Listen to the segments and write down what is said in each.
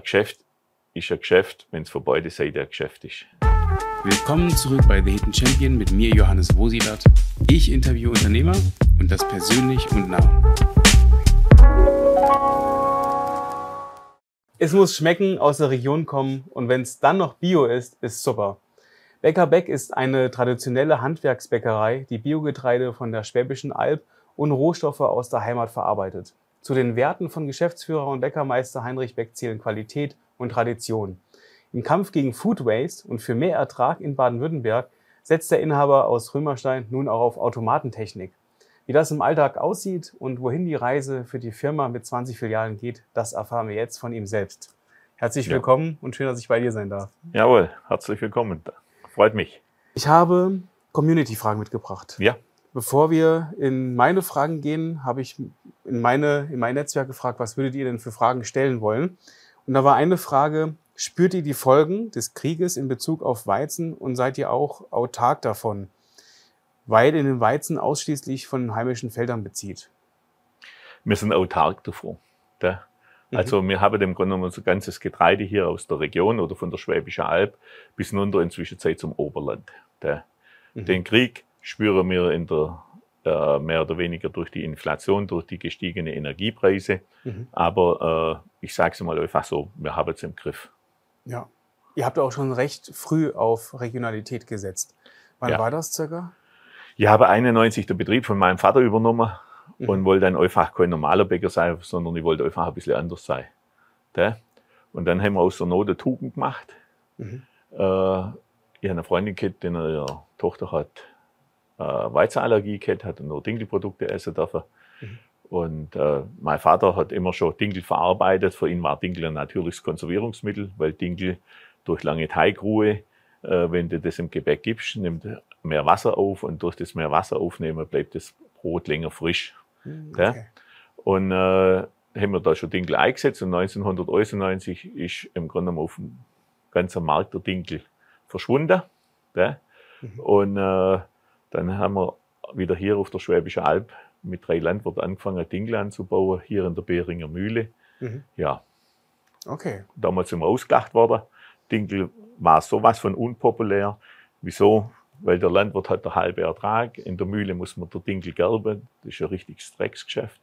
ein Geschäft ist ein Geschäft, wenn es von beiden Seiten ein Geschäft ist. Willkommen zurück bei The Hidden Champion mit mir, Johannes Wosilat. Ich interviewe Unternehmer und das persönlich und nah. Es muss schmecken, aus der Region kommen und wenn es dann noch Bio ist, ist super. Bäcker Beck ist eine traditionelle Handwerksbäckerei, die Biogetreide von der Schwäbischen Alb und Rohstoffe aus der Heimat verarbeitet. Zu den Werten von Geschäftsführer und Bäckermeister Heinrich Beck zählen Qualität und Tradition. Im Kampf gegen Food Waste und für mehr Ertrag in Baden-Württemberg setzt der Inhaber aus Römerstein nun auch auf Automatentechnik. Wie das im Alltag aussieht und wohin die Reise für die Firma mit 20 Filialen geht, das erfahren wir jetzt von ihm selbst. Herzlich ja. willkommen und schön, dass ich bei dir sein darf. Jawohl, herzlich willkommen. Freut mich. Ich habe Community-Fragen mitgebracht. Ja. Bevor wir in meine Fragen gehen, habe ich in, meine, in mein Netzwerk gefragt, was würdet ihr denn für Fragen stellen wollen? Und da war eine Frage, spürt ihr die Folgen des Krieges in Bezug auf Weizen und seid ihr auch autark davon? weil ihr den Weizen ausschließlich von heimischen Feldern bezieht. Wir sind autark davon. Da. Mhm. Also wir haben im Grunde genommen unser ganzes Getreide hier aus der Region oder von der Schwäbischen Alb bis runter in Zwischenzeit zum Oberland. Da. Mhm. Den Krieg spüren wir in der, äh, mehr oder weniger durch die Inflation, durch die gestiegenen Energiepreise. Mhm. Aber äh, ich sage es mal einfach so, wir haben es im Griff. Ja. Ihr habt auch schon recht früh auf Regionalität gesetzt. Wann ja. war das circa? Ich habe 91 den Betrieb von meinem Vater übernommen mhm. und wollte dann einfach kein normaler Bäcker sein, sondern ich wollte einfach ein bisschen anders sein. Und dann haben wir aus der Not eine Tugend gemacht. Mhm. Äh, ich habe eine Freundin gehabt, die ihre Tochter hat äh, Weizenallergie gehabt, hat nur Dinkelprodukte essen dürfen. Mhm. Und äh, mein Vater hat immer schon Dinkel verarbeitet. Für ihn war Dinkel ein natürliches Konservierungsmittel, weil Dinkel durch lange Teigruhe, äh, wenn du das im Gebäck gibst, nimmt mehr Wasser auf und durch das mehr Wasser aufnehmen bleibt das Brot länger frisch. Hm, okay. Ja? Und äh, haben wir da schon Dinkel eingesetzt und 1991 ist im Grunde genommen auf dem ganzen Markt der Dinkel verschwunden. Ja? Mhm. Und äh, dann haben wir wieder hier auf der Schwäbischen Alb mit drei Landwirten angefangen, Dinkel anzubauen, hier in der Behringer Mühle. Mhm. Ja. Okay. Damals sind wir ausgelacht worden. Dinkel war sowas von unpopulär. Wieso? weil der Landwirt hat der halbe Ertrag. In der Mühle muss man der Dinkel gerben, das ist ein richtiges Drecksgeschäft.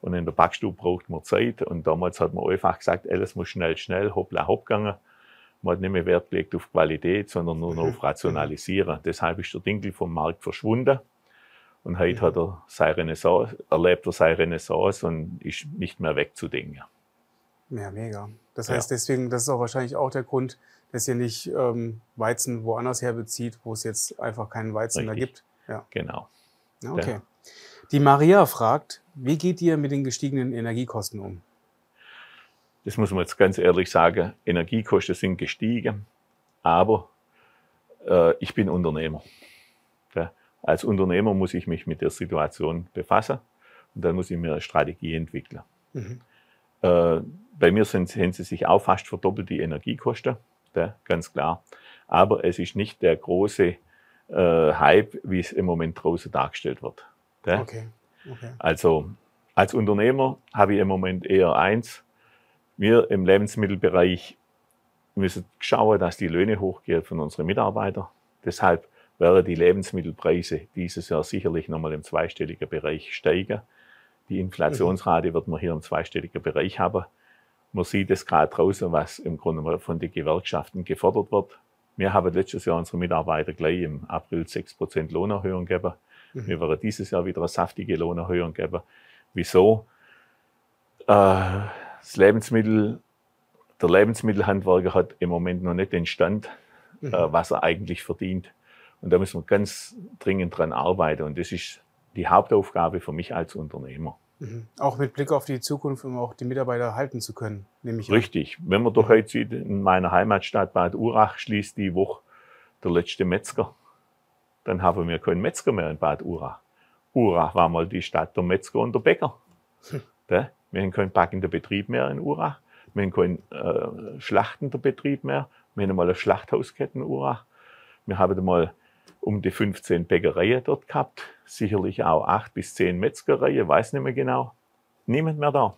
Und in der Backstube braucht man Zeit. Und damals hat man einfach gesagt, alles muss schnell, schnell, hoppla, hopp gegangen. Man hat nicht mehr Wert gelegt auf Qualität, sondern nur noch auf Rationalisieren. Deshalb ist der Dinkel vom Markt verschwunden. Und heute hat er seine Renaissance, erlebt er seine Renaissance und ist nicht mehr wegzudenken. Ja, mega. Das heißt, ja. deswegen, das ist auch wahrscheinlich auch der Grund, dass ihr nicht ähm, Weizen woanders her bezieht, wo es jetzt einfach keinen Weizen Richtig. mehr gibt. Ja. Genau. Okay. Ja. Die Maria fragt, wie geht ihr mit den gestiegenen Energiekosten um? Das muss man jetzt ganz ehrlich sagen. Energiekosten sind gestiegen, aber äh, ich bin Unternehmer. Ja. Als Unternehmer muss ich mich mit der Situation befassen und dann muss ich mir eine Strategie entwickeln. Mhm. Äh, bei mir sind, haben sie sich auch fast verdoppelt, die Energiekosten ja, ganz klar. Aber es ist nicht der große äh, Hype, wie es im Moment draußen dargestellt wird. Ja. Okay. okay. Also als Unternehmer habe ich im Moment eher eins. Wir im Lebensmittelbereich müssen schauen, dass die Löhne hochgehen von unseren Mitarbeitern. Deshalb werden die Lebensmittelpreise dieses Jahr sicherlich nochmal im zweistelligen Bereich steigen. Die Inflationsrate wird man hier im zweistelligen Bereich haben. Man sieht es gerade draußen, was im Grunde von den Gewerkschaften gefordert wird. Wir haben letztes Jahr unsere Mitarbeiter gleich im April 6% Lohnerhöhung gegeben. Mhm. Wir werden dieses Jahr wieder eine saftige Lohnerhöhung geben. Wieso? Äh, das Lebensmittel, der Lebensmittelhandwerker hat im Moment noch nicht den Stand, mhm. äh, was er eigentlich verdient. Und da müssen wir ganz dringend dran arbeiten. Und das ist die Hauptaufgabe für mich als Unternehmer. Mhm. Auch mit Blick auf die Zukunft, um auch die Mitarbeiter halten zu können, nehme ich Richtig. An. Wenn man doch heute sieht, in meiner Heimatstadt Bad Urach schließt die Woche der letzte Metzger. Dann haben wir keinen Metzger mehr in Bad Urach. Urach war mal die Stadt der Metzger und der Bäcker. Hm. Wir haben keinen backenden Betrieb mehr in Urach. Wir haben keinen äh, schlachtenden Betrieb mehr. Wir haben mal eine Schlachthauskette in Urach. Wir haben mal um die 15 Bäckereien dort gehabt, sicherlich auch acht bis zehn Metzgereien, weiß nicht mehr genau. Niemand mehr da.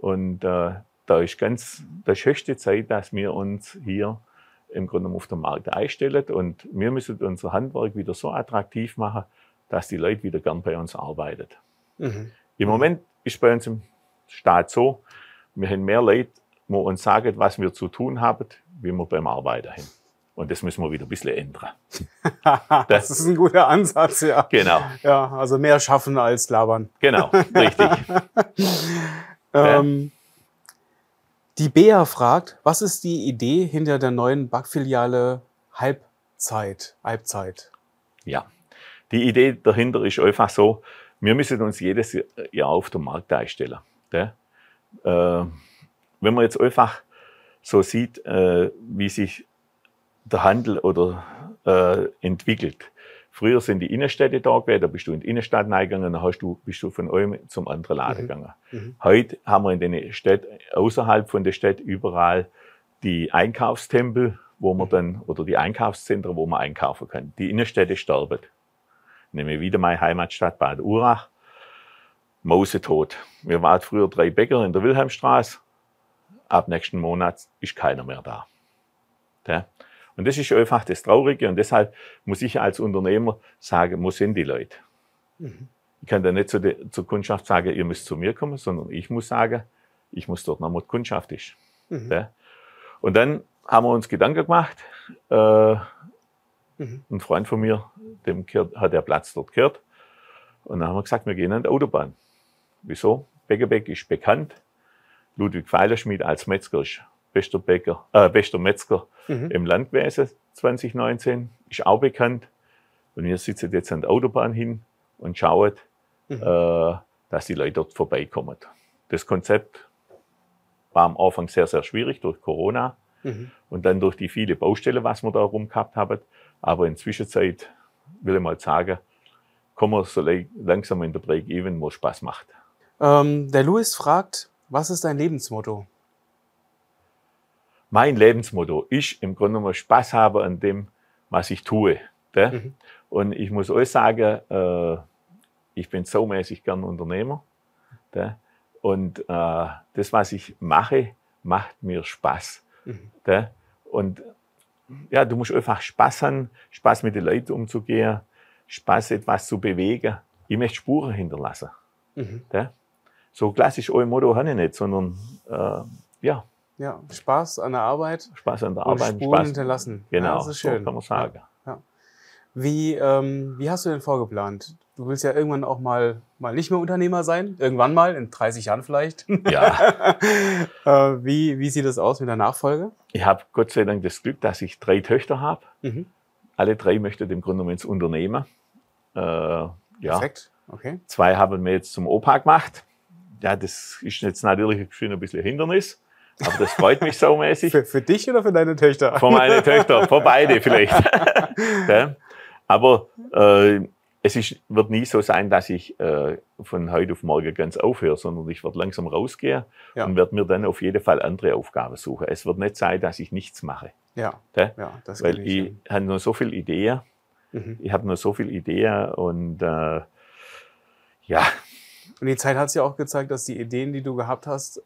Und äh, da ist ganz, das ist höchste Zeit, dass wir uns hier im Grunde auf dem Markt einstellen und wir müssen unser Handwerk wieder so attraktiv machen, dass die Leute wieder gern bei uns arbeiten. Mhm. Im Moment ist bei uns im Staat so, wir haben mehr Leute, die uns sagen, was wir zu tun haben, wie wir beim Arbeiten haben. Und das müssen wir wieder ein bisschen ändern. das, das ist ein guter Ansatz, ja. Genau. Ja, also mehr schaffen als labern. Genau, richtig. ähm, die Bea fragt, was ist die Idee hinter der neuen Backfiliale Halbzeit? Halbzeit? Ja, die Idee dahinter ist einfach so, wir müssen uns jedes Jahr auf dem Markt einstellen. Äh, wenn man jetzt einfach so sieht, äh, wie sich der Handel oder äh, entwickelt. Früher sind die Innenstädte da gewesen, da bist du in die Innenstadt reingegangen, dann hast du, bist du von einem zum anderen Laden mhm. gegangen. Mhm. Heute haben wir in den Städten, außerhalb von der Stadt überall die Einkaufstempel, wo man mhm. dann, oder die Einkaufszentren, wo man einkaufen kann. Die Innenstädte sterben. Nehme wieder meine Heimatstadt Bad Urach. Mausetot. Wir waren früher drei Bäcker in der Wilhelmstraße. Ab nächsten Monat ist keiner mehr da. Ja? Und das ist einfach das Traurige und deshalb muss ich als Unternehmer sagen, wo sind die Leute? Mhm. Ich kann da nicht zu der, zur Kundschaft sagen, ihr müsst zu mir kommen, sondern ich muss sagen, ich muss dort noch, wo die Kundschaft ist. Mhm. Ja? Und dann haben wir uns Gedanken gemacht. Äh, mhm. Ein Freund von mir, dem hat der Platz dort gehört. Und dann haben wir gesagt, wir gehen an die Autobahn. Wieso? Beckebeck ist bekannt. Ludwig Pfeilerschmied als Metzger ist bester Bäcker, äh, bester Metzger mhm. im Landwesen 2019, ist auch bekannt. Und wir sitzen jetzt an der Autobahn hin und schauen, mhm. äh, dass die Leute dort vorbeikommen. Das Konzept war am Anfang sehr, sehr schwierig durch Corona mhm. und dann durch die viele Baustellen, was wir da rum gehabt haben. Aber in Zwischenzeit will ich mal sagen, kommen wir so langsam in der Break-Even, wo es Spaß macht. Ähm, der Louis fragt, was ist dein Lebensmotto? mein Lebensmotto ist im Grunde genommen Spaß haben an dem, was ich tue. Mhm. Und ich muss euch sagen, äh, ich bin so mäßig gern Unternehmer. De? Und äh, das, was ich mache, macht mir Spaß. Mhm. Und ja, du musst einfach Spaß haben, Spaß mit den Leuten umzugehen, Spaß etwas zu bewegen. Ich möchte Spuren hinterlassen. Mhm. So klassisch euer Motto habe ich nicht, sondern äh, ja, ja, Spaß an der Arbeit. Spaß an der Arbeit. Spuren Spaß. hinterlassen. Genau, ja, das ist schön. So kann man sagen. Ja. Wie, ähm, wie hast du denn vorgeplant? Du willst ja irgendwann auch mal, mal nicht mehr Unternehmer sein. Irgendwann mal, in 30 Jahren vielleicht. Ja. äh, wie, wie sieht das aus mit der Nachfolge? Ich habe Gott sei Dank das Glück, dass ich drei Töchter habe. Mhm. Alle drei möchten im Grunde genommen ins Unternehmen. Äh, ja. Perfekt. Okay. Zwei haben wir jetzt zum Opa gemacht. Ja, das ist jetzt natürlich ein bisschen ein Hindernis. Aber das freut mich saumäßig. Für, für dich oder für deine Töchter? Für meine Töchter, für beide vielleicht. Aber äh, es ist, wird nie so sein, dass ich äh, von heute auf morgen ganz aufhöre, sondern ich werde langsam rausgehen ja. und werde mir dann auf jeden Fall andere Aufgaben suchen. Es wird nicht sein, dass ich nichts mache. Ja, ja das Weil ich, ich habe nur so viele Ideen. Mhm. Ich habe nur so viele Ideen und äh, ja. Und die Zeit hat es ja auch gezeigt, dass die Ideen, die du gehabt hast,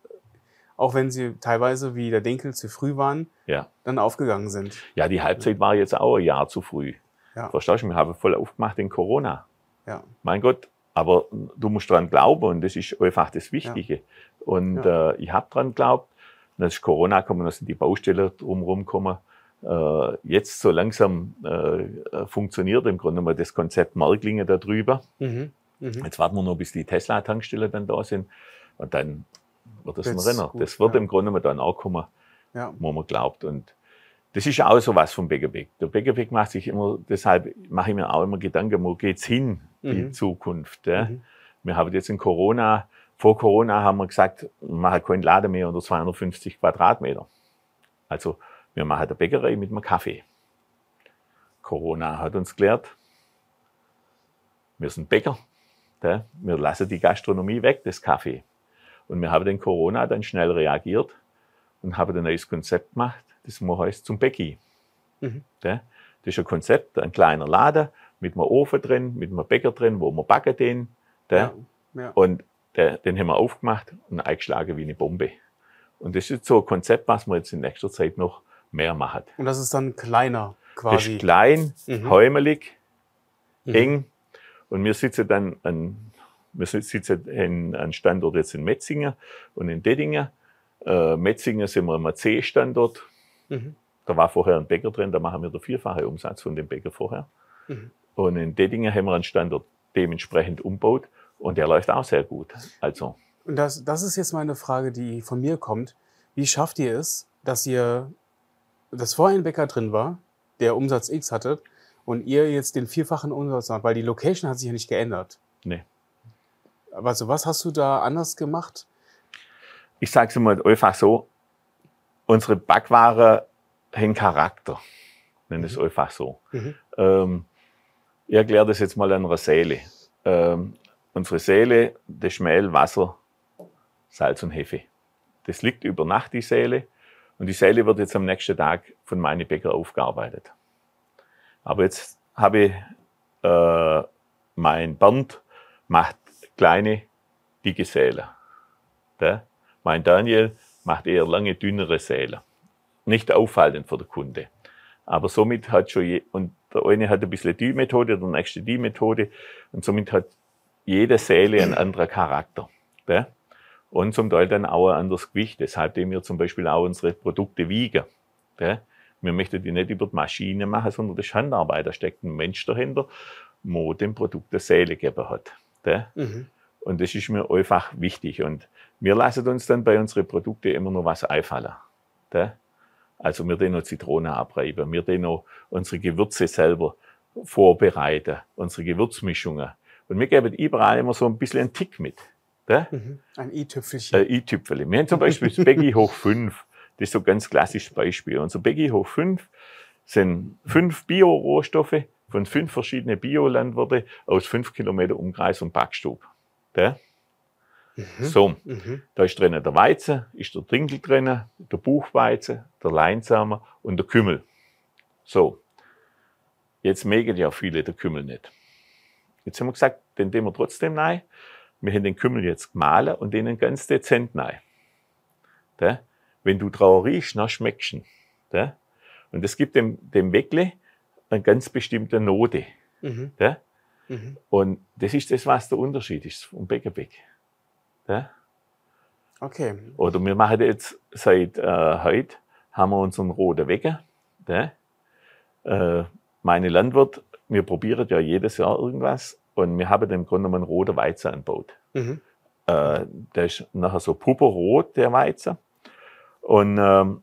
auch wenn sie teilweise wie der Denkel zu früh waren, ja. dann aufgegangen sind. Ja, die Halbzeit war jetzt auch ein Jahr zu früh. Ja. Verstehst du? Wir haben voll aufgemacht in Corona. Ja. Mein Gott, aber du musst dran glauben und das ist einfach das Wichtige. Ja. Und ja. Äh, ich habe dran geglaubt. Dann ist Corona gekommen, dann sind die Baustellen drumherum gekommen. Äh, jetzt so langsam äh, funktioniert im Grunde mal das Konzept Marklinge da drüber. Mhm. Mhm. Jetzt warten wir nur, bis die Tesla-Tankstellen dann da sind. Und dann wird das, das ein Renner. Gut, das wird ja. im Grunde dann auch kommen, wo man glaubt. Und das ist auch so was vom Beckerbeck. Der Beckerbeck macht sich immer, deshalb mache ich mir auch immer Gedanken, wo geht's hin, mhm. die Zukunft. Ja? Mhm. Wir haben jetzt in Corona, vor Corona haben wir gesagt, wir machen keinen Laden mehr unter 250 Quadratmeter. Also wir machen eine Bäckerei mit einem Kaffee. Corona hat uns gelehrt, wir sind Bäcker. Ja? Wir lassen die Gastronomie weg, das Kaffee. Und wir haben den Corona dann schnell reagiert und haben ein neues Konzept gemacht, das heißt zum Bäcki. Mhm. Das ist ein Konzept, ein kleiner Laden mit einem Ofen drin, mit einem Bäcker drin, wo wir backen den. Ja, ja. Und der, den haben wir aufgemacht und eingeschlagen wie eine Bombe. Und das ist so ein Konzept, was wir jetzt in nächster Zeit noch mehr machen. Und das ist dann kleiner Das quasi. ist klein, Mhm. häumelig, Mhm. eng. Und wir sitzen dann an, wir sitzen in, an Standort jetzt in Metzingen und in Dettingen. Äh, Metzingen sind wir am C-Standort. Mhm. Da war vorher ein Bäcker drin, da machen wir den vierfache Umsatz von dem Bäcker vorher. Mhm. Und in Dettingen haben wir einen Standort dementsprechend umbaut und der läuft auch sehr gut. Also, Und das, das ist jetzt meine Frage, die von mir kommt. Wie schafft ihr es, dass ihr, dass vorher ein Bäcker drin war, der Umsatz X hatte, und ihr jetzt den vierfachen Umsatz habt? Weil die Location hat sich ja nicht geändert. nee. Also was hast du da anders gemacht? Ich sage es mal einfach so, unsere Backware haben Charakter. Nenne es einfach so. Mhm. Ähm, ich erkläre das jetzt mal an einer Säle. Ähm, unsere Säle, das Mehl, Wasser, Salz und Hefe. Das liegt über Nacht, die Säle. Und die Säle wird jetzt am nächsten Tag von meinen Bäcker aufgearbeitet. Aber jetzt habe ich, äh, mein Bernd macht kleine, dicke Säle. Der, mein Daniel macht eher lange, dünnere Säle. Nicht auffallend für den Kunde. Aber somit hat schon, je, und der eine hat ein bisschen die Methode, der nächste die Methode. Und somit hat jede Säle einen anderen Charakter. Gell? Und zum Teil dann auch ein anderes Gewicht. Deshalb dem wir zum Beispiel auch unsere Produkte wiegen. Gell? Wir möchten die nicht über die Maschine machen, sondern das ist Handarbeit. Da steckt ein Mensch dahinter, wo dem Produkt eine Säle gegeben hat. Gell? Mhm. Und das ist mir einfach wichtig. Und wir lassen uns dann bei unseren Produkten immer noch was einfallen. Gell? Also wir den noch Zitrone abreiben, wir den noch unsere Gewürze selber vorbereiten, unsere Gewürzmischungen. Und wir geben überall immer so ein bisschen einen Tick mit. Gell? Mhm. Ein i-Tüpfelchen. Äh, i-Tüpfeli. Wir haben zum Beispiel das Beggi hoch 5. Das ist so ein ganz klassisches Beispiel. Unser Beggi hoch 5 sind fünf Bio-Rohstoffe von fünf verschiedenen Biolandwirte aus fünf Kilometer Umkreis und Backstub. Gell? So, Mhm. da ist drinnen der Weizen, ist der Dinkel drinnen, der Buchweizen, der Leinsamer und der Kümmel. So, jetzt mögen ja viele der Kümmel nicht. Jetzt haben wir gesagt, den nehmen wir trotzdem rein. Wir haben den Kümmel jetzt gemahlen und den ganz dezent rein. Gell? Wenn du drauf riechst, dann schmeckst du ihn. Gell? Und das gibt dem, dem Weckle eine ganz bestimmte Note. Mhm. Gell? Mhm. Und das ist das, was der Unterschied ist vom Bäckerbeck. Gell? Okay. Oder wir machen jetzt seit äh, heute, haben wir unseren roten Wecker. Ne? Äh, meine Landwirt, wir probieren ja jedes Jahr irgendwas und wir haben im Grunde genommen einen roten Weizen angebaut. Mhm. Äh, der ist nachher so purpurrot, der Weizen. Und ähm,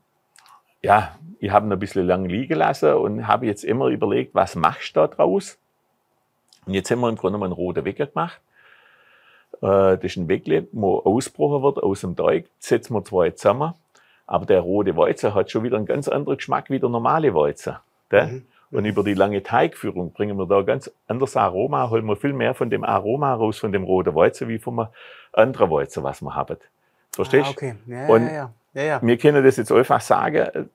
ja, ich habe ihn ein bisschen lang liegen lassen und habe jetzt immer überlegt, was machst du da draus? Und jetzt haben wir im Grunde genommen einen roten Wecker gemacht. Äh, das ist ein Weckle, wo ausgebrochen wird aus dem Teig. Setzen wir zwei zusammen. Aber der rote Weizen hat schon wieder einen ganz anderen Geschmack wie der normale Weizen. gell? Mhm. Und über die lange Teigführung bringen wir da ganz anderes Aroma, holen wir viel mehr von dem Aroma raus, von dem roten Weizen, wie vom anderen Weizen, was wir haben. Verstehst Ah, du? okay. Ja, Und- ja, ja. Wir können das jetzt einfach sagen,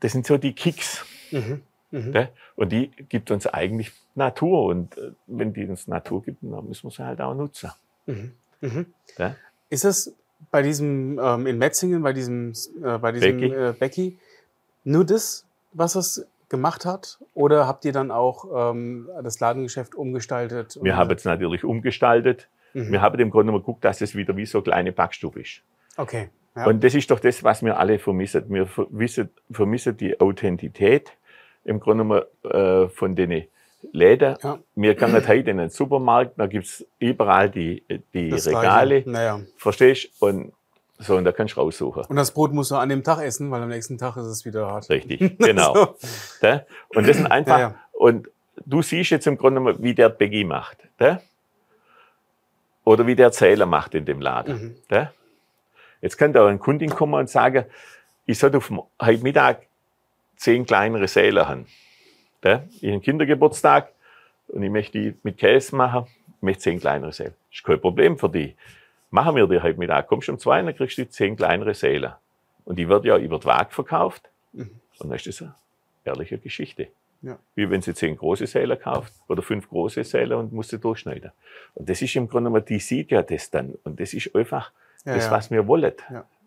das sind so die Kicks. Mhm. Mhm. Und die gibt uns eigentlich Natur. Und äh, wenn die uns Natur gibt, dann müssen wir sie halt auch nutzen. Mhm. Mhm. Ja. Ist es bei diesem ähm, in Metzingen, bei diesem, äh, bei diesem Becky? Äh, Becky nur das, was es gemacht hat? Oder habt ihr dann auch ähm, das Ladengeschäft umgestaltet? Wir haben es natürlich umgestaltet. Mhm. Wir haben im Grunde genommen geguckt, dass es wieder wie so eine kleine Backstube ist. Okay. Ja. Und das ist doch das, was wir alle vermissen. Wir vermissen, vermissen die Authentität im Grunde genommen äh, von den Läden. Ja. Wir gehen heute in den Supermarkt, da gibt's überall die, die das Regale. Naja. Verstehst Und so, und da kannst du raussuchen. Und das Brot musst du an dem Tag essen, weil am nächsten Tag ist es wieder hart. Richtig, genau. So. Und das sind einfach, Ja, ja. und du siehst jetzt im Grunde genommen, wie der Beggi macht. Oder wie der Zähler macht in dem Laden. Mhm. Jetzt kann da ein Kundin kommen und sagen, ich sollte auf dem- heute Mittag zehn kleinere Säle haben. Gell? Ich habe einen Kindergeburtstag und ich möchte die mit Käse machen, ich möchte zehn kleinere Säle. Das ist kein Problem für die. Machen wir die heute Mittag. Kommst du um zwei, dann kriegst du zehn kleinere Säle. Und die wird ja über die Waage verkauft. Mhm. Und dann ist das eine ehrliche Geschichte. Ja. Wie wenn sie zehn große Säle kauft oder fünf große Säle und muss sie durchschneiden. Und das ist im Grunde genommen, die sieht ja das dann. Und das ist einfach Ja, das, ja. was wir wollen.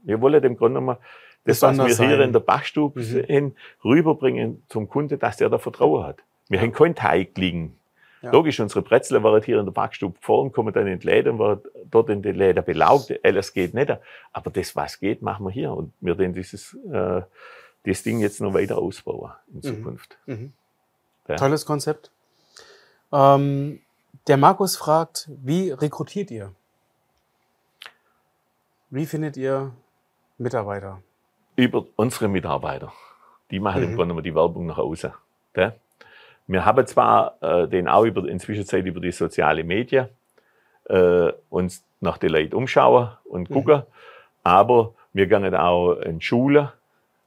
Wir wollen dem Grunde genommen das, was wir Besonders hier sein. in der Bachstube Mhm. sehen, rüberbringen zum Kunde, dass der da Vertrauen hat. Wir haben keinen Teig liegen. Ja. Logisch, unsere Brezel waren hier in der Backstube gefahren, kommen dann in die Läden, werden dort in den Läden belaugt. Alles geht nicht. Aber das, was geht, machen wir hier. Und wir werden dieses, äh, das Ding jetzt noch weiter ausbauen in Zukunft. Mhm. Ja. Tolles Konzept. Ähm, der Markus fragt, wie rekrutiert ihr? Wie findet ihr Mitarbeiter? Über unsere Mitarbeiter. Die machen im Mhm. Grunde genommen die Werbung nach außen. Gell? Wir haben zwar äh, den auch über, inzwischen Zeit über die sozialen Medien äh, uns nach den Leuten umschauen und Mhm. gucken, aber wir gehen auch in Schule,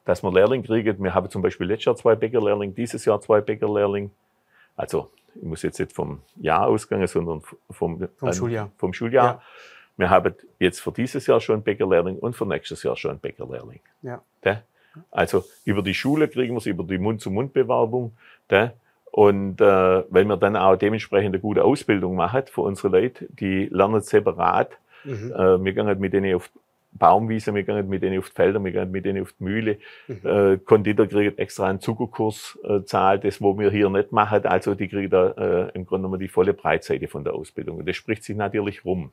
dass wir Lehrlinge kriegen. Wir haben zum Beispiel letztes Jahr zwei Bäckerlehrlinge, dieses Jahr zwei Bäckerlehrlinge. Also ich muss jetzt nicht vom Jahr ausgehen, sondern vom, Vom Schuljahr. Vom Schuljahr. Ja. Wir haben jetzt für dieses Jahr schon einen Bäckerlehrling und für nächstes Jahr schon einen Bäckerlehrling. Ja. Gell? Also über die Schule kriegen wir es, über die Mund-zu-Mund-Bewerbung. gell? Und äh, weil wir dann auch dementsprechend eine gute Ausbildung machen für unsere Leute, die lernen separat. Mhm. Äh, wir gehen mit denen auf Baumwiese, wir gehen mit denen auf die Felder, wir gehen mit denen auf die Mühle. Mhm. Äh, Konditor kriegt extra einen Zuckerkurs äh, zahlt, das wo wir hier nicht machen. Also die kriegen da äh, im Grunde genommen die volle Breitseite von der Ausbildung. Und das spricht sich natürlich rum.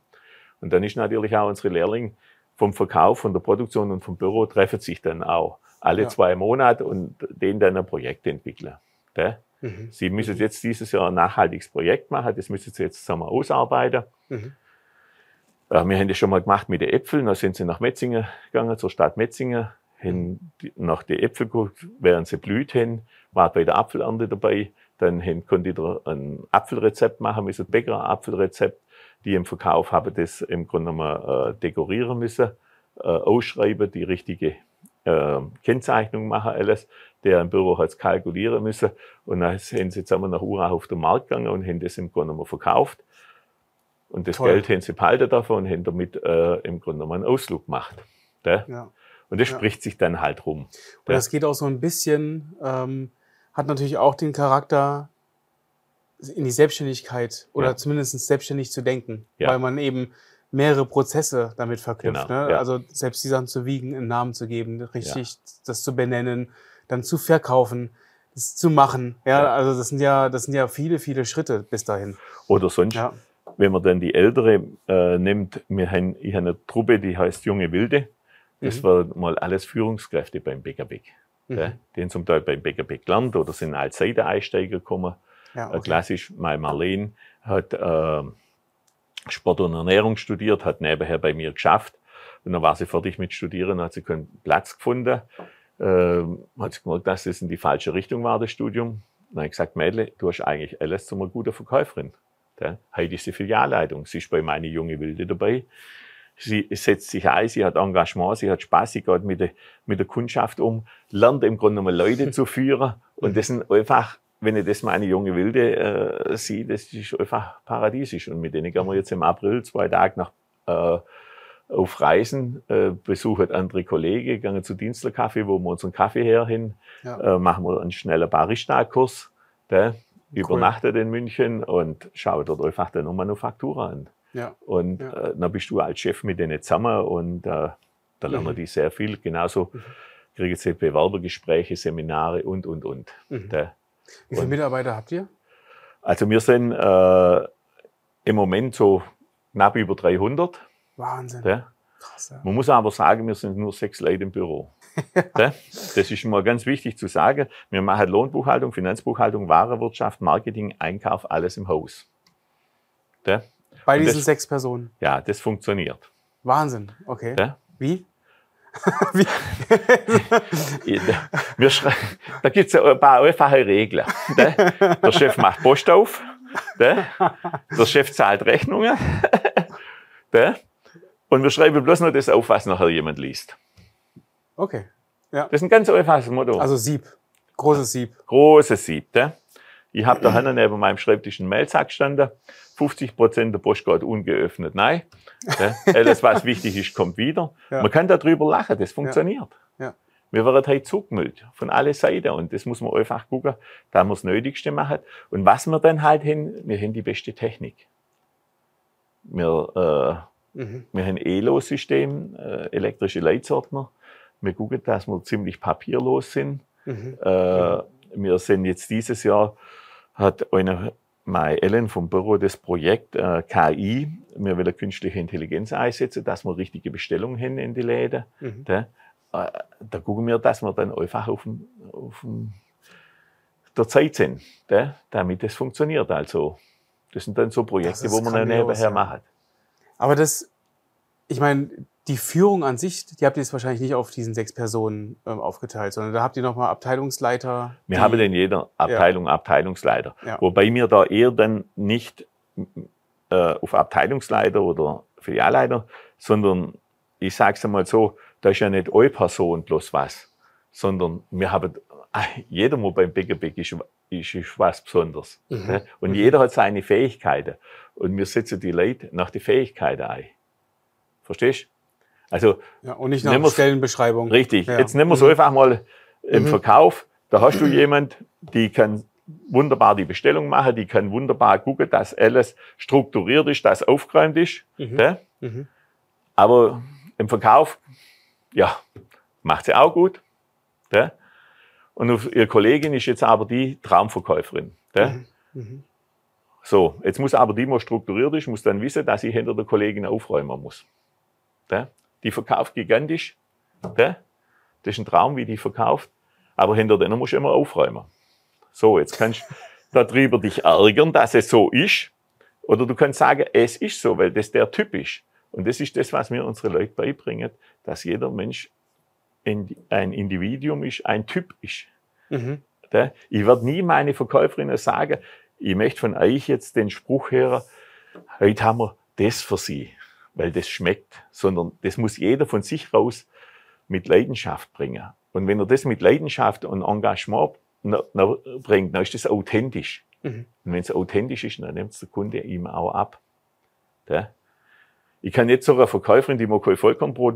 Und dann ist natürlich auch unsere Lehrlinge vom Verkauf, von der Produktion und vom Büro treffen sich dann auch alle Ja. zwei Monate und denen dann ein Projekt entwickeln. Gell? Mhm. Sie müssen jetzt dieses Jahr ein nachhaltiges Projekt machen, das müssen Sie jetzt zusammen ausarbeiten. Mhm. Äh, wir haben das schon mal gemacht mit den Äpfeln, dann sind sie nach Metzingen gegangen, zur Stadt Metzingen, haben nach den Äpfeln geguckt, während sie blüht haben, war bei der Apfelernte dabei, dann haben, konnte ich da ein Apfelrezept machen müssen, ein Bäcker-Apfelrezept, die im Verkauf haben das im Grunde genommen äh, dekorieren müssen, äh, ausschreiben, die richtige äh, Kennzeichnung machen, alles. Der im Büro hat es kalkulieren müssen. Und dann sind sie zusammen nach Urach auf den Markt gegangen und haben das im Grunde genommen verkauft. Und das Toll. Geld haben sie behalten davon und haben damit äh, im Grunde genommen einen Ausflug gemacht. Ja. Und das Ja. spricht sich dann halt rum. Und Ja. das geht auch so ein bisschen, ähm, hat natürlich auch den Charakter, in die Selbstständigkeit oder Ja. zumindest selbstständig zu denken, Ja. weil man eben mehrere Prozesse damit verknüpft. Genau, ne? ja. Also selbst die Sachen zu wiegen, einen Namen zu geben, richtig das zu benennen, dann zu verkaufen, das zu machen. Ja, Ja. also das sind ja, das sind ja viele, viele Schritte bis dahin. Oder sonst, Ja. wenn man dann die Ältere äh, nimmt, wir haben, ich habe eine Truppe, die heißt Junge Wilde. Das Mhm. waren mal alles Führungskräfte beim Bäckerbeck. Mhm. haben zum Teil beim Bäckerbeck gelernt oder sind als Seiteneinsteiger gekommen. Ja, Äh, okay. Klassisch, meine Marlene hat äh, Sport und Ernährung studiert, hat nebenher bei mir geschafft. Und dann war sie fertig mit Studieren, hat sie keinen Platz gefunden. Ähm, hat sie gemerkt, dass das in die falsche Richtung war, das Studium. Dann habe ich gesagt, Mädle, du hast eigentlich alles zu einer guten Verkäuferin. Ja, heute ist sie Filialleitung. Sie ist bei meine junge Wilde dabei. Sie setzt sich ein, sie hat Engagement, sie hat Spaß, sie geht mit der, mit der Kundschaft um, lernt im Grunde genommen Leute zu führen. Und das sind einfach, wenn ich das meine junge Wilde äh, sehe, das ist einfach paradiesisch. Und mit denen gehen wir jetzt im April zwei Tage nach, äh, auf Reisen, äh, besuchen andere Kollegen, gehen zu Dienstlerkaffee, wo wir unseren Kaffee herhin, Ja. äh, machen wir einen schnellen Barista-Kurs, der übernachtet in München und schaut dort einfach dann eine Manufaktur an. ja. Und Ja. äh, dann bist du als Chef mit denen zusammen und äh, da lernen Mhm. die sehr viel. Genauso kriegen sie Bewerbergespräche, Seminare und, und, und. Mhm. Wie viele Und- Mitarbeiter habt ihr? Also wir sind äh, im Moment so knapp über 300. Wahnsinn. Der. Krass, ja. Man muss aber sagen, wir sind nur sechs Leute im Büro. Der. Das ist mal ganz wichtig zu sagen. Wir machen Lohnbuchhaltung, Finanzbuchhaltung, Warenwirtschaft, Marketing, Einkauf, alles im Haus. Bei Und diesen das- sechs Personen. Ja, das funktioniert. Wahnsinn. Okay. Wie? Wir da gibt es ein paar einfache Regeln. ne? Der Chef macht Post auf, ne? der Chef zahlt Rechnungen ne? und wir schreiben bloß noch das auf, was nachher jemand liest. Okay. Das ist ein ganz einfaches Motto. Also Sieb. Großes Sieb. Großes Sieb. Ne? Ich habe da hinten neben meinem Schreibtisch einen Mailsack gestanden. 50 Prozent der Post geht ungeöffnet. Nein. Ne? Alles, was wichtig ist, kommt wieder. Ja. Man kann darüber lachen, das funktioniert. Ja. Wir werden halt zugemüllt von allen Seiten und das muss man einfach gucken, da wir das Nötigste machen. Und was wir dann halt haben, wir haben die beste Technik. Wir, äh, Mhm. Wir haben E-Los-System, äh, elektrische Leitsortner. Wir gucken, dass wir ziemlich papierlos sind. Mhm. Äh, wir sind jetzt dieses Jahr, hat eine, meine Ellen vom Büro das Projekt äh, KI, wir wollen künstliche Intelligenz einsetzen, dass wir richtige Bestellungen haben in die Läden. Mhm. Da, äh, da gucken wir, dass wir dann einfach auf, dem, auf dem, der Zeit sind, da, damit es funktioniert. Also, das sind dann so Projekte, wo man dann nebenher macht. Aber das, ich meine, die Führung an sich, die habt ihr jetzt wahrscheinlich nicht auf diesen sechs Personen ähm, aufgeteilt, sondern da habt ihr nochmal Abteilungsleiter. Wir haben in jeder Abteilung ja. Abteilungsleiter. Ja. Wobei mir da eher dann nicht äh, auf Abteilungsleiter oder Filialleiter, sondern ich sage es einmal so, da ist ja nicht eine Person bloß was, sondern wir haben, jeder muss beim BGB ist, ist, ist was Besonderes. Mhm. Ne? Und mhm. jeder hat seine Fähigkeiten. Und wir setzen die Leute nach den Fähigkeiten ein. Verstehst du? Also, ja, und nicht nach Stellenbeschreibung. Richtig. Ja. Jetzt nehmen wir es mhm. einfach mal im mhm. Verkauf. Da hast du jemand, die kann wunderbar die Bestellung machen, die kann wunderbar gucken, dass alles strukturiert ist, dass aufgeräumt ist. Mhm. Mhm. Aber im Verkauf, ja, macht sie auch gut. Ja? Und ihre Kollegin ist jetzt aber die Traumverkäuferin. Mhm. mhm. So, jetzt muss aber die, die strukturiert ist, muss dann wissen, dass sie hinter der Kollegin aufräumen muss. Ja? Die verkauft gigantisch. Gell? Das ist ein Traum, wie die verkauft. Aber hinter denen musst du immer aufräumen. So, jetzt kannst du darüber dich ärgern, dass es so ist. Oder du kannst sagen, es ist so, weil das der Typ ist. Und das ist das, was mir unsere Leute beibringen, dass jeder Mensch ein Individuum ist, ein Typ ist. Mhm. Ich werde nie meine Verkäuferinnen sagen, ich möchte von euch jetzt den Spruch hören, heute haben wir das für sie weil das schmeckt, sondern das muss jeder von sich raus mit Leidenschaft bringen. Und wenn er das mit Leidenschaft und Engagement bringt, dann ist das authentisch. Mhm. Und wenn es authentisch ist, dann nimmt es der Kunde ihm auch ab. Ja? Ich kann nicht so einer Verkäuferin, die mir kein Vollkornbrot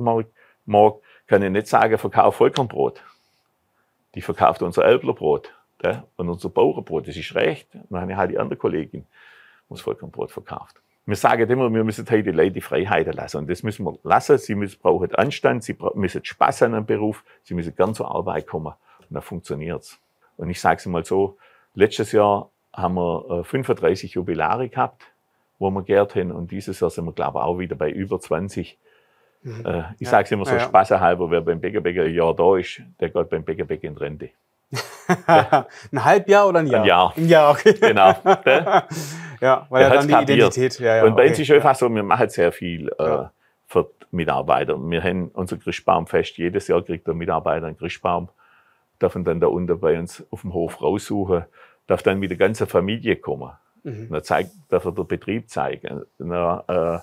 mag, kann ich nicht sagen, verkauf Vollkornbrot. Die verkauft unser Elblerbrot ja? und unser Bauernbrot. Das ist recht. dann habe ich halt die andere Kollegin, die das Vollkornbrot verkauft wir sagen immer, wir müssen heute die Leute die Freiheiten lassen. Und das müssen wir lassen. Sie müssen, brauchen Anstand, sie müssen Spaß an einem Beruf, sie müssen gern zur Arbeit kommen. Und dann funktioniert's. Und ich sage es mal so, letztes Jahr haben wir 35 äh, Jubilare gehabt, wo wir geehrt haben. Und dieses Jahr sind wir, glaube ich, auch wieder bei über 20. Mhm. Äh, ich ja. sage es immer so ja, spaßhalber, wer beim Bäckerbäcker ein Jahr da ist, der geht beim Bäckerbäcker in Rente. ein Halbjahr oder ein Jahr? Ein Jahr. Ein Jahr, okay. Genau. Ja, weil er dann die kapiert. Identität. Ja, ja, und bei okay. uns ist einfach so, wir machen sehr viel äh, für Mitarbeiter. Wir haben unser Christbaumfest. Jedes Jahr kriegt der Mitarbeiter einen Christbaum, darf ihn dann da unten bei uns auf dem Hof raussuchen, darf dann mit der ganzen Familie kommen. Mhm. dann zeigt, darf er den Betrieb zeigen. Dann, äh,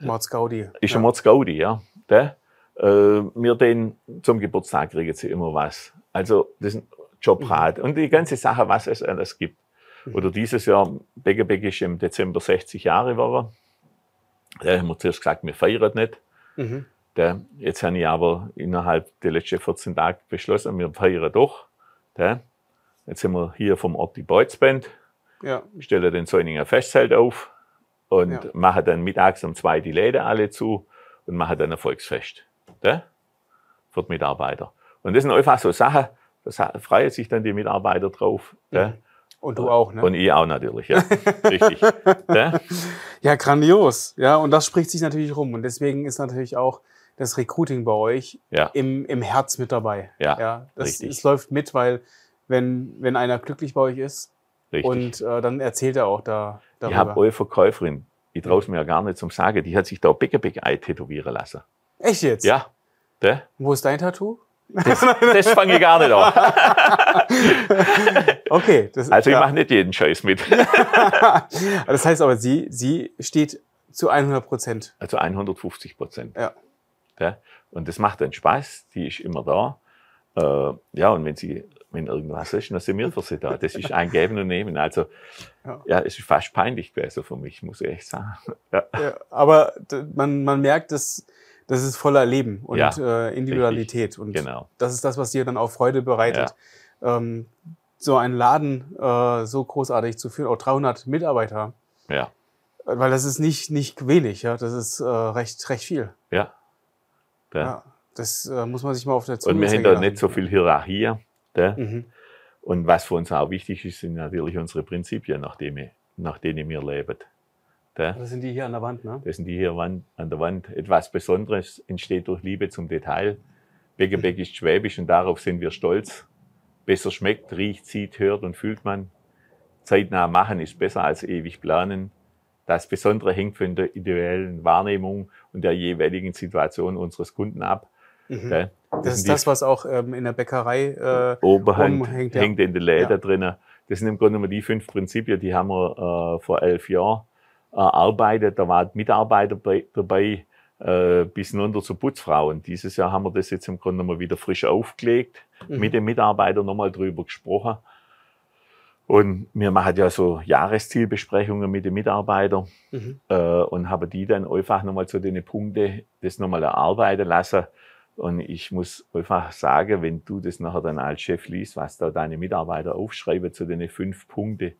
Mordsgaudi. Ist ja. ein Mordsgaudi, ja. Der, äh, wir den zum Geburtstag kriegen sie immer was. Also, das ist ein Jobrat. Mhm. Und die ganze Sache, was es alles gibt. Mhm. Oder dieses Jahr, Beggebeg ist im Dezember 60 Jahre war Da haben wir zuerst gesagt, wir feiern nicht. Mhm. Der, jetzt habe ich aber innerhalb der letzten 14 Tage beschlossen, wir feiern doch. Der, jetzt sind wir hier vom Ort die Beutz Band. Ja. Stellen den Säuninger Festzelt auf und ja. machen dann mittags um zwei die Läden alle zu und machen dann ein Volksfest. Der, für die Mitarbeiter. Und das sind einfach so Sachen, da freuen sich dann die Mitarbeiter drauf. Mhm. Und du auch, ne? Und ich auch natürlich, ja. Richtig. ja? ja, grandios. Ja, und das spricht sich natürlich rum. Und deswegen ist natürlich auch das Recruiting bei euch ja. im, im Herz mit dabei. Ja, ja das, richtig. Es läuft mit, weil wenn, wenn einer glücklich bei euch ist richtig. und äh, dann erzählt er auch da darüber. Ich habe eure Verkäuferin, ich traue es mir ja gar nicht zum Sagen, die hat sich da Bäckerbeck-Ei tätowieren lassen. Echt jetzt? Ja. Der? Wo ist dein Tattoo? Das, das fange ich gar nicht an. okay. Das, also ich ja. mache nicht jeden Scheiß mit. das heißt aber, sie, sie steht zu 100 Prozent. Also 150 Prozent. Ja. ja. Und das macht dann Spaß. Die ist immer da. Äh, ja, und wenn sie, wenn irgendwas ist, dann sind wir für sie da. Das ist ein Geben und Nehmen. Also, ja, ja es ist fast peinlich gewesen für mich, muss ich echt sagen. Ja. ja aber man, man merkt, dass, das ist voller Leben und ja, äh, Individualität. Richtig. Und genau. das ist das, was dir dann auch Freude bereitet. Ähm, so einen Laden äh, so großartig zu führen, auch 300 Mitarbeiter. Ja. Weil das ist nicht, nicht wenig, ja. Das ist äh, recht, recht viel. Ja. Ja. ja. das äh, muss man sich mal auf der Zunge Und wir haben da nicht so viel Hierarchie. Mhm. Und was für uns auch wichtig ist, sind natürlich unsere Prinzipien, nach denen, nach denen wir leben. gell? Das sind die hier an der Wand, ne? Das sind die hier an der Wand. Etwas Besonderes entsteht durch Liebe zum Detail. Beckerbeck ist schwäbisch und darauf sind wir stolz. Besser schmeckt, riecht, sieht, hört und fühlt man. Zeitnah machen ist besser als ewig planen. Das Besondere hängt von der individuellen Wahrnehmung und der jeweiligen Situation unseres Kunden ab. Mhm. gell? Das ist das, was auch ähm, in der Bäckerei äh, Oberhand umhängt, hängt, ja. in den Läden Ja. drinnen. Das sind im Grunde genommen die fünf Prinzipien, die haben wir äh, vor elf Jahren erarbeitet. Da waren Mitarbeiter bei, dabei, äh, bis hinunter zu Putzfrauen. Dieses Jahr haben wir das jetzt im Grunde genommen wieder frisch aufgelegt, Mhm. mit den Mitarbeitern nochmal drüber gesprochen. Und wir machen ja so Jahreszielbesprechungen mit den Mitarbeitern Mhm. äh, und habe die dann einfach nochmal zu den Punkten das nochmal erarbeiten lassen. Und ich muss einfach sagen, wenn du das nachher dann als Chef liest, was da deine Mitarbeiter aufschreiben zu den fünf Punkten,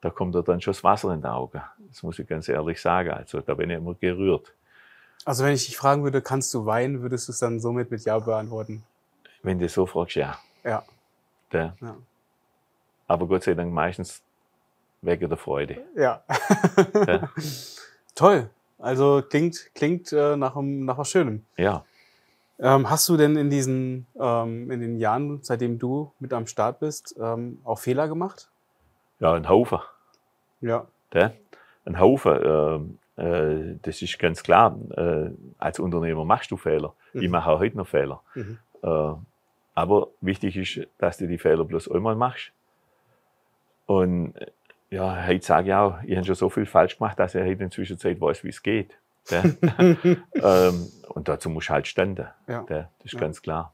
da kommt dir dann schon das Wasser in die Augen. Das muss ich ganz ehrlich sagen. Also da bin ich immer gerührt. Also wenn ich dich fragen würde, kannst du weinen, würdest du es dann somit mit Ja beantworten? Wenn du so fragst, ja. Ja. Der. Ja. Aber Gott sei Dank meistens wegen der Freude. Ja. Ja. Toll. Also klingt, klingt äh, nach, einem, nach was Schönem. Ja. Ähm, hast du denn in diesen ähm, in den Jahren, seitdem du mit am Start bist, ähm, auch Fehler gemacht? Ja, ein Haufen. Ja. Der, ein Haufen. Äh, das ist ganz klar. Äh, als Unternehmer machst du Fehler. Ich Mhm. mache auch heute noch Fehler. Mhm. Äh, aber wichtig ist, dass du die Fehler bloß einmal machst. Und äh, ja, heute sage ich auch, ich habe schon so viel falsch gemacht, dass ich heute in der Zwischenzeit weiß, wie es geht. ähm, und dazu muss halt standen. Ja. Das ist Ja. ganz klar.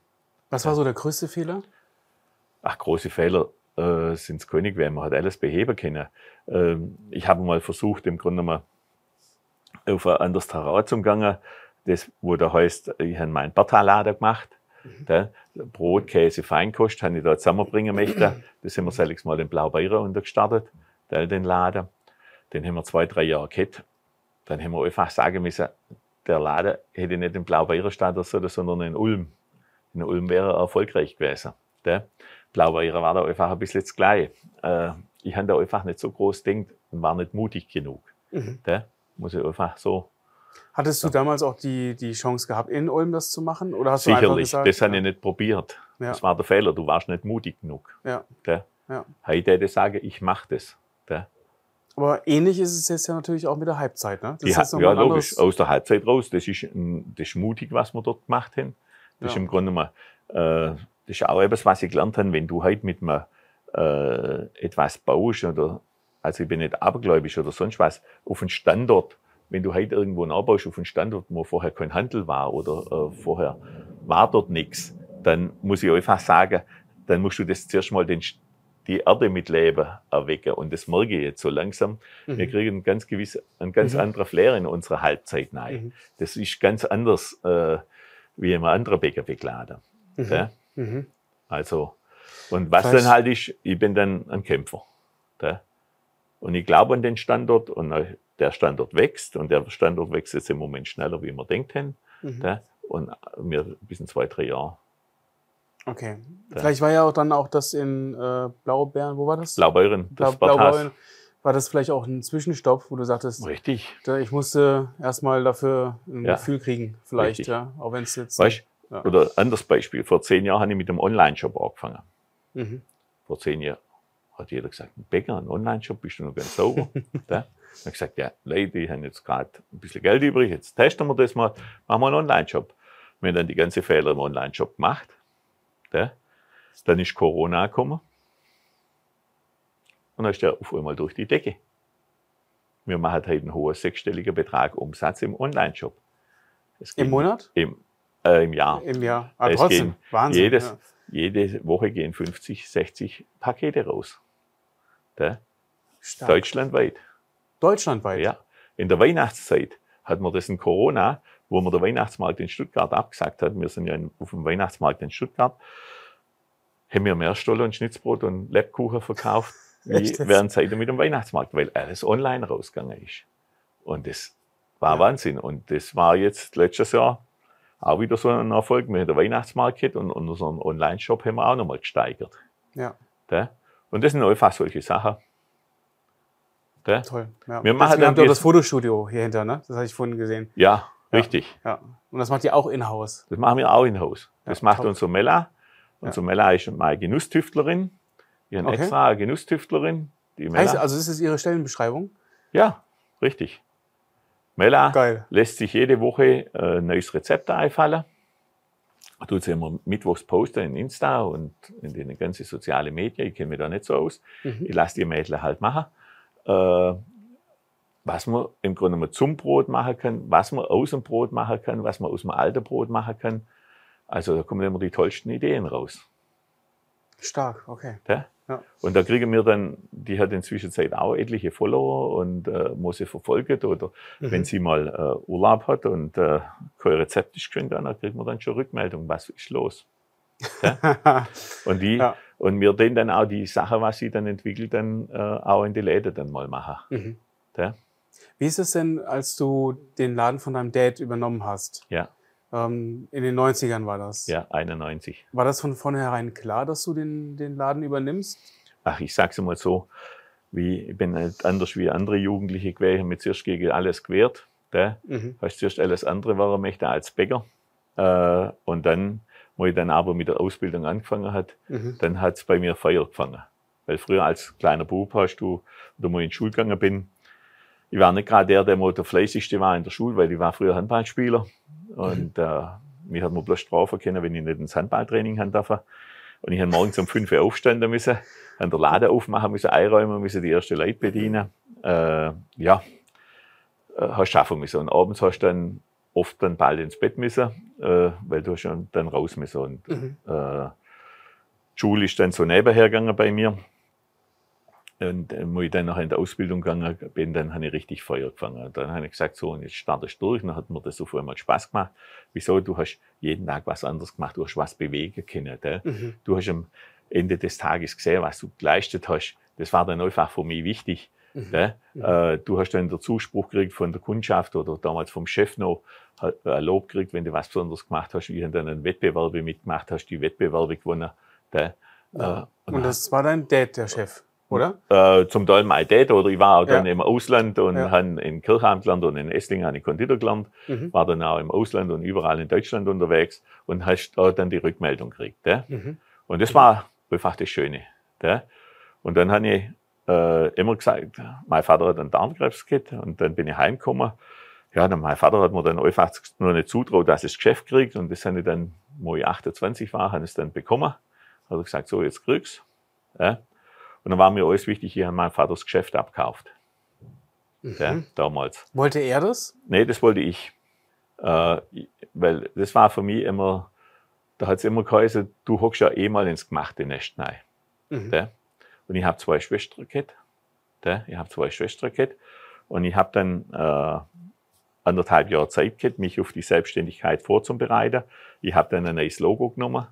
Was war so der größte Fehler? Ach, große Fehler äh, sind es keine gewesen. Man hat alles beheben können. Ähm, ich habe mal versucht, im Grunde mal auf ein anderes Terrain zu gehen. Das, wo da heißt, ich habe meinen Bertha-Laden gemacht. Der Brot, Käse, Feinkost habe ich da zusammenbringen möchte. Das haben wir selbst mal den Blaubeeren untergestartet, den Laden. Den haben wir zwei, drei Jahre gehabt. Dann haben wir einfach sagen müssen, der Laden hätte nicht in Blaubeeren starten sollen, sondern in Ulm. In Ulm wäre er erfolgreich gewesen. Blaubeeren war da einfach ein bisschen das Gleiche. Äh, ich habe da einfach nicht so groß gedacht und war nicht mutig genug. Mhm. Muss ich einfach so Hattest du damals auch die, die Chance gehabt, in Ulm das zu machen? Oder hast du einfach Sicherlich, gesagt, das habe ich ja, nicht probiert. Ja. Das war der Fehler, du warst nicht mutig genug. ja, Gell? ja. Heute hätte ich sagen, ich mache das. Gell? Aber ähnlich ist es jetzt ja natürlich auch mit der Halbzeit, ne? Das ist ja, logisch, aus der Halbzeit raus, das ist, ein- das ist mutig, was wir dort gemacht haben. Das ist Ja. im Grunde mal, äh, das ist auch etwas, was ich gelernt habe, wenn du heute mit einem, äh, etwas baust oder, also ich bin nicht abergläubisch oder sonst was, auf einen Standort, wenn du heute irgendwo nachbaust auf einen Standort, wo vorher kein Handel war oder äh, vorher war dort nichts, dann muss ich einfach sagen, dann musst du das zuerst mal den, die Erde mit Leben erwecken. Und das merke ich jetzt so langsam. Wir Mhm. kriegen einen ganz gewiss, einen ganz Mhm. anderen Flair in unserer Halbzeit rein. Mhm. Das ist ganz anders äh, wie immer andere Bäcker wegladen. Mhm. gell? Mhm. Also, und was Das heißt- dann halt ist, ich bin dann ein Kämpfer. gell? Und ich glaube an den Standort und äh, der Standort wächst und der Standort wächst jetzt im Moment schneller, wie wir denkt haben. Mhm. gell? Und wir bis in zwei, drei Jahren. Okay. Ja. Vielleicht war ja auch dann auch das in äh, Blaubeeren, wo war das? Blaubeuren, das Blau-. Blaubeuren. War das vielleicht auch ein Zwischenstopp, wo du sagtest, Richtig. da- ich musste erstmal dafür ein Ja. Gefühl kriegen, vielleicht, Richtig. ja. Auch wenn es jetzt. Weißt Ja. Oder anderes Beispiel. Vor zehn Jahren habe ich mit einem Online-Shop angefangen. Mhm. Vor zehn Jahren hat jeder gesagt, ein Bäcker, ein Online-Shop, bist du noch ganz sauber? da? Ich habe gesagt, ja, Leute, ich habe jetzt gerade ein bisschen Geld übrig, jetzt testen wir das mal, machen wir einen Online-Shop. Wir haben dann die ganze Fehler im Online-Shop gemacht. Da? Dann ist Corona gekommen. Und dann ist der auf einmal durch die Decke. Wir machen heute einen hohen sechsstelligen Betrag Umsatz im Online-Shop. Es Im Monat? Im, äh, Im Jahr. Im Jahr. Ah, Es trotzdem. Wahnsinn. Jedes, ja. Jede Woche gehen 50, 60 Pakete raus. Da? Stark. Deutschlandweit. Deutschlandweit. Ja. In der Weihnachtszeit hat man das in Corona, wo man der Weihnachtsmarkt in Stuttgart abgesagt hat. Wir sind ja auf dem Weihnachtsmarkt in Stuttgart. Haben wir mehr Stolle und Schnitzbrot und Lebkuchen verkauft, wie während Zeit mit dem Weihnachtsmarkt, weil alles online rausgegangen ist. Und das war Ja. Wahnsinn. Und das war jetzt letztes Jahr auch wieder so ein Erfolg. Wir haben den Weihnachtsmarkt und unseren Online-Shop haben wir auch nochmal gesteigert. Ja, Gell? Und das sind einfach solche Sachen. Gell? toll. Ja. Wir machen dann das Fotostudio hier hinter, ne? Das habe ich vorhin gesehen. Ja, Ja. richtig. Ja. Und das macht ihr auch in-house. Das machen wir auch in Haus. Das macht top. unsere Mella. Unsere Mella ist meine Genusstüftlerin. Habe Okay. extra eine Genusstüftlerin. Die Mella. Heißt, also ist es Ihre Stellenbeschreibung? ja, richtig. Mella Geil. lässt sich jede Woche äh, ein neues Rezept einfallen. Tut sie immer mittwochs posten in Insta und in den ganzen sozialen Medien. Ich kenne mich da nicht so aus. Mhm. Ich lasse die Mädchen halt machen. Äh, was man im Grunde mal zum Brot machen kann, was man aus dem Brot machen kann, was man aus dem alten Brot machen kann. Also da kommen immer die tollsten Ideen raus. Stark, okay. Gell? Ja. Und da kriegen wir dann, die hat inzwischen Zeit auch etliche Follower und äh, muss sie verfolgen. Oder Mhm. wenn sie mal äh, Urlaub hat und äh, kein Rezept ist geschwind, dann kriegt man dann schon Rückmeldung, was ist los. Und, die, Ja. und wir denen dann auch die Sache, was sie dann entwickelt, dann äh, auch in die Läden dann mal machen. mhm. Wie ist es denn, als du den Laden von deinem Dad übernommen hast? Ja, Ähm, in den 90ern war das. ja, 91. War das von vornherein klar, dass du den, den Laden übernimmst? Ach, ich sag's mal so, wie, ich bin nicht anders wie andere Jugendliche gewesen, mich zuerst gegen alles gewehrt. Gell? Mhm. hast zuerst alles andere war er möchte als Bäcker. Äh, und dann, wo ich dann aber mit der Ausbildung angefangen hat, Mhm. dann hat es bei mir Feuer gefangen. Weil früher als kleiner Bub hast du, oder wo ich in die Schule gegangen bin, ich war nicht gerade der, der mal der fleißigste war in der Schule, weil ich war früher Handballspieler. Und äh, mich hat man bloß strafen können, wenn ich nicht ins Handballtraining haben darf. Und ich habe morgens um 5 Uhr aufstehen müssen, an der Lade aufmachen müssen, einräumen müssen, die erste Leute bedienen. Äh, ja, hast schaffen müssen. Und abends hast du dann oft dann bald ins Bett müssen, äh, weil du schon dann raus müssen. Und Mhm. äh, Schule ist dann so nebenher gegangen bei mir. Und äh, wo ich dann noch in der Ausbildung gegangen bin, dann habe ich richtig Feuer gefangen. Und dann habe ich gesagt, so, und jetzt startest du durch. Dann hat mir das auf einmal Spaß gemacht. Wieso? Du hast jeden Tag was anderes gemacht, du hast was bewegen können. Mhm. Du hast am Ende des Tages gesehen, was du geleistet hast. Das war dann einfach für mich wichtig. Mhm. Gell? Äh, du hast dann den Zuspruch gekriegt von der Kundschaft oder damals vom Chef noch ein Lob gekriegt, wenn du was Besonderes gemacht hast. Ich habe dann einen Wettbewerb mitgemacht, hast die Wettbewerbe gewonnen. Gell? Ja. Äh, Und das war dein Dad, der Chef, oder? äh, zum Teil mein Dad oder ich war auch dann Ja. im Ausland und Ja. habe in Kirchheim gelernt und in Esslingen habe ich Konditor gelernt, Mhm. war dann auch im Ausland und überall in Deutschland unterwegs und hast da dann die Rückmeldung gekriegt. Gell? Mhm. Und das war einfach das Schöne. Und dann habe ich äh, immer gesagt, mein Vater hat einen Darmkrebs gehabt und dann bin ich heimgekommen. Ja, dann mein Vater hat mir dann einfach nur nicht zutraut, dass er das Geschäft kriegt und das habe ich dann, wo ich 28 war, habe ich es dann bekommen. Hat er gesagt, so, jetzt kriegst ja? Und dann war mir alles wichtig, ich habe meinem Vater das Geschäft abgekauft. Ja, Mhm. damals. Wollte er das? Nee, das wollte ich. Äh, weil das war für mich immer, da hat es immer geheißen, du hockst ja eh mal ins gemachte Nest rein. Mhm. Ja? Und ich habe zwei Schwestern gehabt. Ja? Ich habe zwei Schwestern gehabt. Und ich habe dann äh, anderthalb Jahre Zeit gehabt, mich auf die Selbstständigkeit vorzubereiten. Ich habe dann ein neues Logo genommen.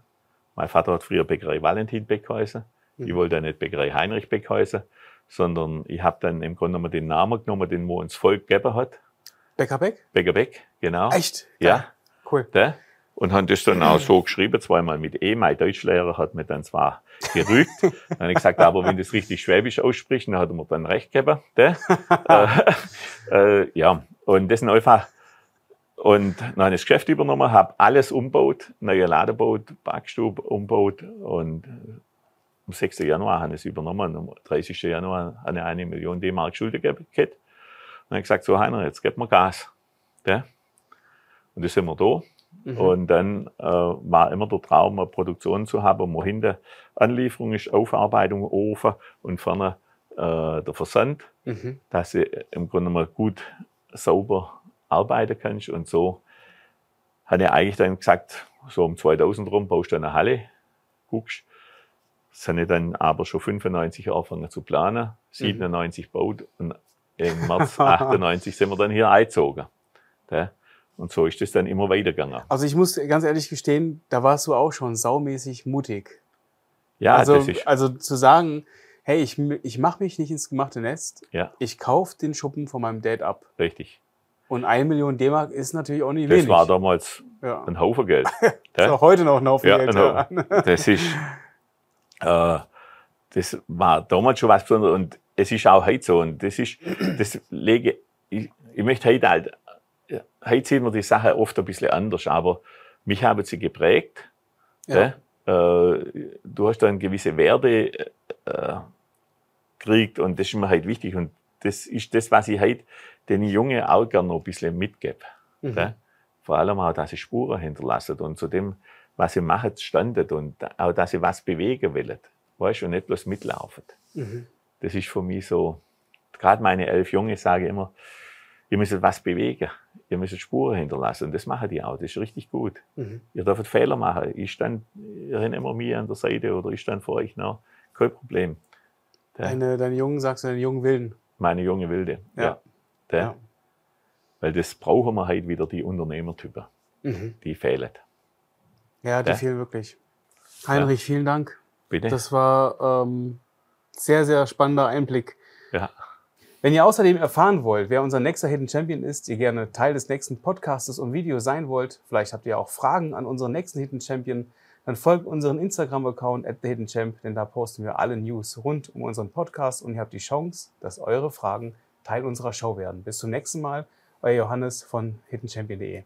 Mein Vater hat früher Bäckerei Valentin Beck geheißen. Ich Mhm. wollte dann nicht Bäckerei Heinrich Beck heißen, sondern ich habe dann im Grunde genommen den Namen genommen, den wo uns Volk gegeben hat. Bäcker Beck? Bäcker Beck, genau. Echt? Ja. Geil. Cool. Da. Und haben das dann auch so geschrieben, zweimal mit E. Mein Deutschlehrer hat mir dann zwar gerügt. dann habe ich gesagt, aber wenn das richtig Schwäbisch aussprichst, dann hat er mir dann recht gegeben. Äh, äh, ja, und das sind einfach. Und dann habe ich das Geschäft übernommen, habe alles umgebaut, neue Laden gebaut, Backstube umgebaut und am 6. Januar habe ich es übernommen. Am 30. Januar habe ich eine Million D-Mark Schulden gehabt. Dann habe ich gesagt, so Heiner, jetzt gib mir Gas. Und das sind wir da. Mhm. Und dann äh, war immer der Traum, eine Produktion zu haben, wo hinten Anlieferung ist, Aufarbeitung, Ofen und vorne äh, der Versand, Mhm. dass du im Grunde mal gut sauber arbeiten kannst. Und so hat er eigentlich dann gesagt, so um 2000 rum baust du eine Halle, guckst. Das habe ich dann aber schon 95 angefangen zu planen, 97 baut und im März 98 sind wir dann hier eingezogen. Ja. Und so ist das dann immer weitergegangen. Also ich muss ganz ehrlich gestehen, da warst du auch schon saumäßig mutig. Ja, also, das ist, also zu sagen, hey, ich, ich mache mich nicht ins gemachte Nest. Ja. Ich kaufe den Schuppen von meinem Dad ab. Richtig. Und eine Million D-Mark ist natürlich auch nicht Das wenig. war damals ja. ein Haufen Geld. ist auch heute noch ein Haufen Ja, Geld. genau. Ja. Das ist, äh, das war damals schon was Besonderes und es ist auch heute so. Und das ist, das lege, ich, ich möchte heute halt, heute sieht man die Sache oft ein bisschen anders, aber mich haben sie geprägt. Ja. gell? Äh, du hast dann gewisse Werte äh, gekriegt und das ist mir halt wichtig. Und das ist das, was ich heute den Jungen auch gerne noch ein bisschen mitgebe. Mhm. gell? Vor allem auch, dass sie Spuren hinterlassen und zu dem, was sie machen, standet und auch, dass sie was bewegen wollen. Weißt du, und nicht bloß mitlaufen. Mhm. Das ist für mich so, gerade meine elf Junge sagen immer, ihr müsst was bewegen, ihr müsst Spuren hinterlassen. Und das machen die auch, das ist richtig gut. Mhm. Ihr dürft Fehler machen. Ich stand, ihr habt immer mir an der Seite oder ich stand vor euch noch. Kein Problem. Ja. Deine, deine Jungen, sagst du, deine jungen Wilden. Meine junge Wilde. Ja. Der, Ja. Weil das brauchen wir halt wieder, die Unternehmertypen. Mhm. Die fehlen. Ja, die Ja. fehlen wirklich. Heinrich, vielen Dank. Bitte? Das war ähm, sehr, sehr spannender Einblick. ja. Wenn ihr außerdem erfahren wollt, wer unser nächster Hidden Champion ist, ihr gerne Teil des nächsten Podcastes und Videos sein wollt, vielleicht habt ihr auch Fragen an unseren nächsten Hidden Champion, dann folgt unseren Instagram-Account at the Hidden Champ, denn da posten wir alle News rund um unseren Podcast und ihr habt die Chance, dass eure Fragen Teil unserer Show werden. Bis zum nächsten Mal, euer Johannes von hiddenchampion.de.